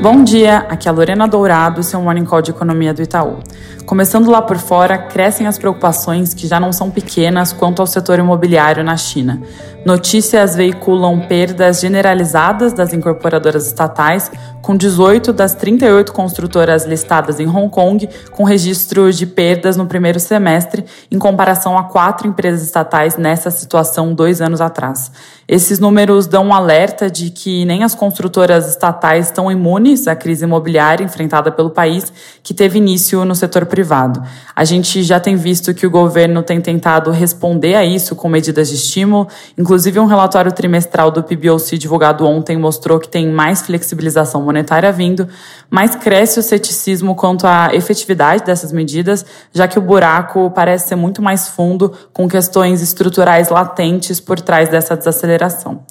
Bom dia, aqui é a Lorena Dourado, seu Morning Call de Economia do Itaú. Começando lá por fora, crescem as preocupações que já não são pequenas quanto ao setor imobiliário na China. Notícias veiculam perdas generalizadas das incorporadoras estatais, com 18 das 38 construtoras listadas em Hong Kong com registro de perdas no primeiro semestre, em comparação a quatro empresas estatais nessa situação dois anos atrás. Esses números dão um alerta de que nem as construtoras estatais estão imunes à crise imobiliária enfrentada pelo país, que teve início no setor privado. A gente já tem visto que o governo tem tentado responder a isso com medidas de estímulo, inclusive um relatório trimestral do PBOC divulgado ontem mostrou que tem mais flexibilização monetária vindo, mas cresce o ceticismo quanto à efetividade dessas medidas, já que o buraco parece ser muito mais fundo, com questões estruturais latentes por trás dessa desaceleração.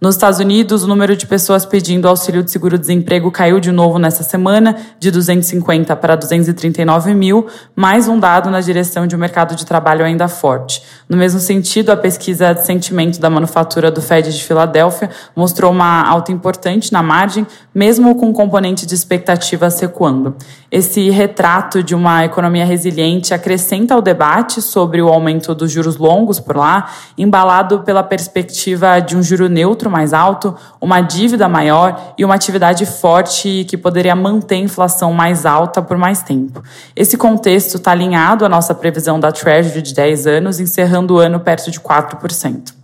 Nos Estados Unidos, o número de pessoas pedindo auxílio de seguro-desemprego caiu de novo nessa semana, de 250 para 239 mil, mais um dado na direção de um mercado de trabalho ainda forte. No mesmo sentido, a pesquisa de sentimento da manufatura do Fed de Filadélfia mostrou uma alta importante na margem, mesmo com o componente de expectativa recuando. Esse retrato de uma economia resiliente acrescenta ao debate sobre o aumento dos juros longos por lá, embalado pela perspectiva de um juro neutro mais alto, uma dívida maior e uma atividade forte que poderia manter a inflação mais alta por mais tempo. Esse contexto está alinhado à nossa previsão da Treasury de 10 anos, encerrando o ano perto de 4%.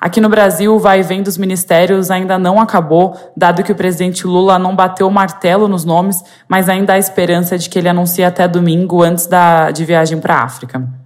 Aqui no Brasil, o vai e vem dos ministérios ainda não acabou, dado que o presidente Lula não bateu o martelo nos nomes, mas ainda há esperança de que ele anuncie até domingo, antes da, de viagem para a África.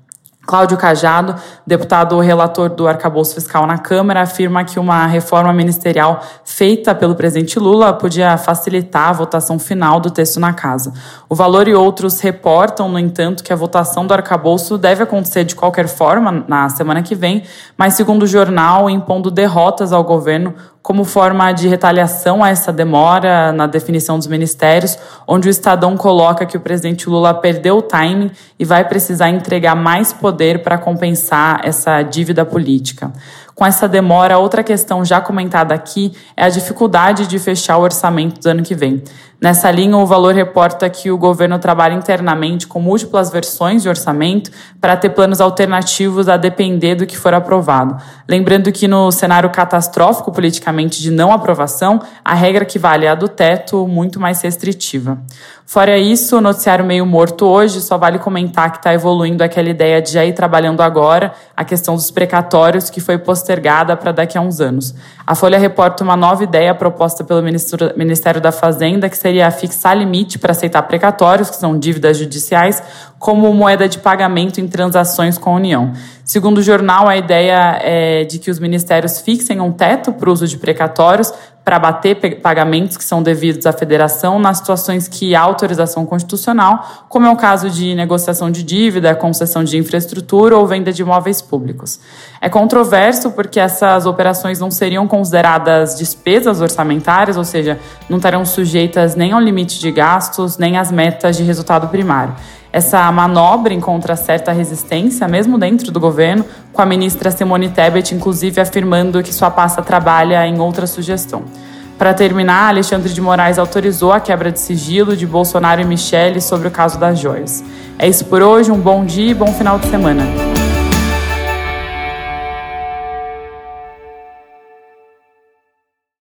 Cláudio Cajado, deputado relator do arcabouço fiscal na Câmara, afirma que uma reforma ministerial feita pelo presidente Lula podia facilitar a votação final do texto na casa. O Valor e outros reportam, no entanto, que a votação do arcabouço deve acontecer de qualquer forma na semana que vem, mas, segundo o jornal, impondo derrotas ao governo como forma de retaliação a essa demora na definição dos ministérios, onde o Estadão coloca que o presidente Lula perdeu o timing e vai precisar entregar mais poder para compensar essa dívida política. Com essa demora, outra questão já comentada aqui é a dificuldade de fechar o orçamento do ano que vem. Nessa linha, o Valor reporta que o governo trabalha internamente com múltiplas versões de orçamento para ter planos alternativos a depender do que for aprovado. Lembrando que no cenário catastrófico politicamente de não aprovação, a regra que vale é a do teto, muito mais restritiva. Fora isso, o noticiário meio morto hoje, só vale comentar que está evoluindo aquela ideia de já ir trabalhando agora a questão dos precatórios que foi postergada para daqui a uns anos. A Folha reporta uma nova ideia proposta pelo Ministério da Fazenda, que seria fixar limite para aceitar precatórios, que são dívidas judiciais, como moeda de pagamento em transações com a União. Segundo o jornal, a ideia é de que os ministérios fixem um teto para o uso de precatórios para bater pagamentos que são devidos à federação nas situações que há autorização constitucional, como é o caso de negociação de dívida, concessão de infraestrutura ou venda de imóveis públicos. É controverso porque essas operações não seriam consideradas despesas orçamentárias, ou seja, não estarão sujeitas nem ao limite de gastos, nem às metas de resultado primário. Essa manobra encontra certa resistência, mesmo dentro do governo, com a ministra Simone Tebet, inclusive, afirmando que sua pasta trabalha em outra sugestão. Para terminar, Alexandre de Moraes autorizou a quebra de sigilo de Bolsonaro e Michele sobre o caso das joias. É isso por hoje, um bom dia e bom final de semana.